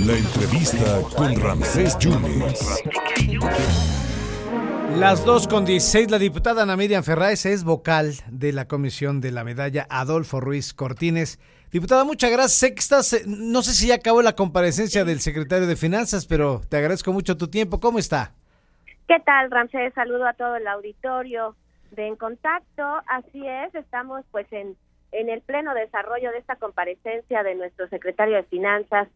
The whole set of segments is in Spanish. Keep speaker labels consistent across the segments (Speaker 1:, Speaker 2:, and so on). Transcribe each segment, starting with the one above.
Speaker 1: La entrevista con Ramsés Yunes.
Speaker 2: Las 2 con 16, la diputada Ana Miriam Ferráez es vocal de la comisión de la medalla Adolfo Ruiz Cortines. Diputada, muchas gracias. Sé que estás, eh, no sé si ya acabó la comparecencia del secretario de Finanzas, pero te agradezco mucho tu tiempo. ¿Cómo está?
Speaker 3: ¿Qué tal, Ramsés? Saludo a todo el auditorio de En Contacto. Así es, estamos pues en, en el pleno desarrollo de esta comparecencia de nuestro secretario de Finanzas,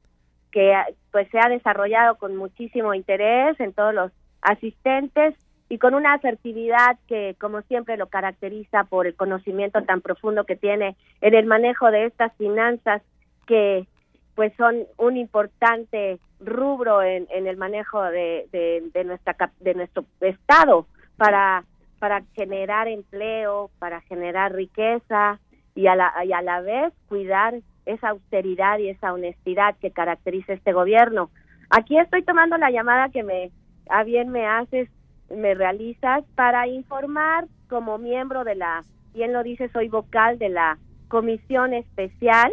Speaker 3: que pues se ha desarrollado con muchísimo interés en todos los asistentes y con una asertividad que, como siempre, lo caracteriza por el conocimiento tan profundo que tiene en el manejo de estas finanzas que pues son un importante rubro en, el manejo de, de, nuestra de nuestro estado para para generar empleo, para generar riqueza y a la, y a la vez cuidar esa austeridad y esa honestidad que caracteriza este gobierno. Aquí estoy tomando la llamada que me a bien me haces me realizas para informar como miembro de la, bien lo dice, soy vocal de la comisión especial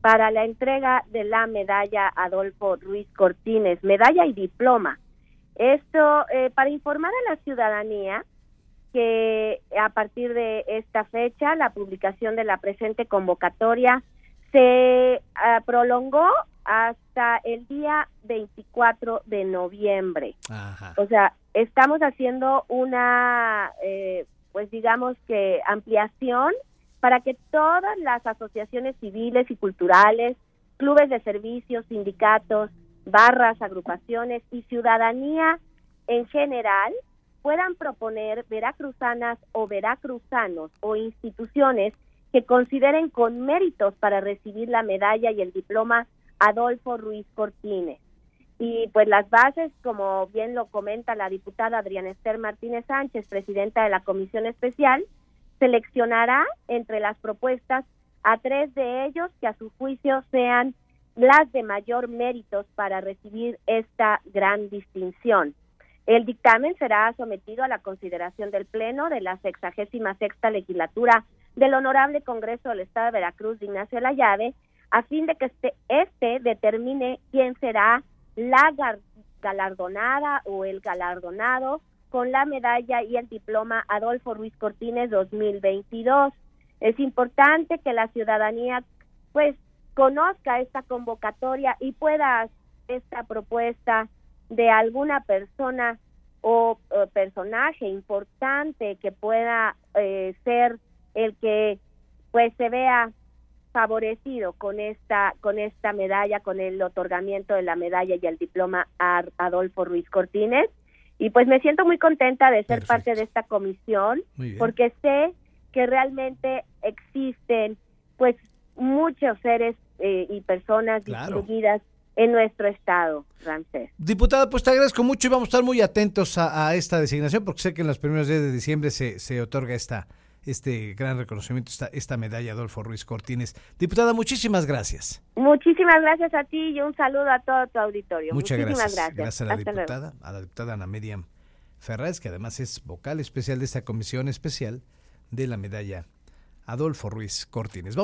Speaker 3: para la entrega de la medalla Adolfo Ruiz Cortines, medalla y diploma. Esto eh, para informar a la ciudadanía que a partir de esta fecha la publicación de la presente convocatoria se ah, prolongó hasta el día 24 de noviembre. O sea, estamos haciendo una, eh, pues digamos que ampliación para que todas las asociaciones civiles y culturales, clubes de servicios, sindicatos, barras, agrupaciones y ciudadanía en general puedan proponer veracruzanas o veracruzanos o instituciones que consideren con méritos para recibir la medalla y el diploma Adolfo Ruiz Cortines. Y pues las bases, como bien lo comenta la diputada Adriana Esther Martínez Sánchez, presidenta de la Comisión Especial, seleccionará entre las propuestas a tres de ellos que a su juicio sean las de mayor méritos para recibir esta gran distinción. El dictamen será sometido a la consideración del Pleno de la sexagésima sexta legislatura del Honorable Congreso del Estado de Veracruz de Ignacio La Llave, a fin de que este, este determine quién será la galardonada o el galardonado con la medalla y el diploma Adolfo Ruiz Cortines 2022. Es importante que la ciudadanía pues conozca esta convocatoria y pueda esta propuesta de alguna persona o, personaje importante que pueda eh, ser el que pues se vea favorecido con esta con esta medalla, con el otorgamiento de la medalla y el diploma a Adolfo Ruiz Cortines. Y pues me siento muy contenta de ser parte de esta comisión porque sé que realmente existen pues muchos seres eh, y personas distinguidas en nuestro estado, Ramsés.
Speaker 2: Diputada, pues te agradezco mucho y vamos a estar muy atentos a, a, esta designación porque sé que en los primeros días de diciembre se, se otorga esta, este gran reconocimiento, esta, esta medalla Adolfo Ruiz Cortines. Diputada, muchísimas gracias.
Speaker 3: Muchísimas gracias a ti y un saludo a todo tu auditorio.
Speaker 2: Muchas
Speaker 3: Muchísimas
Speaker 2: gracias. Gracias, a la diputada, a la diputada Ana Miriam Ferraz, que además es vocal especial de esta comisión especial de la medalla Adolfo Ruiz Cortines. Vamos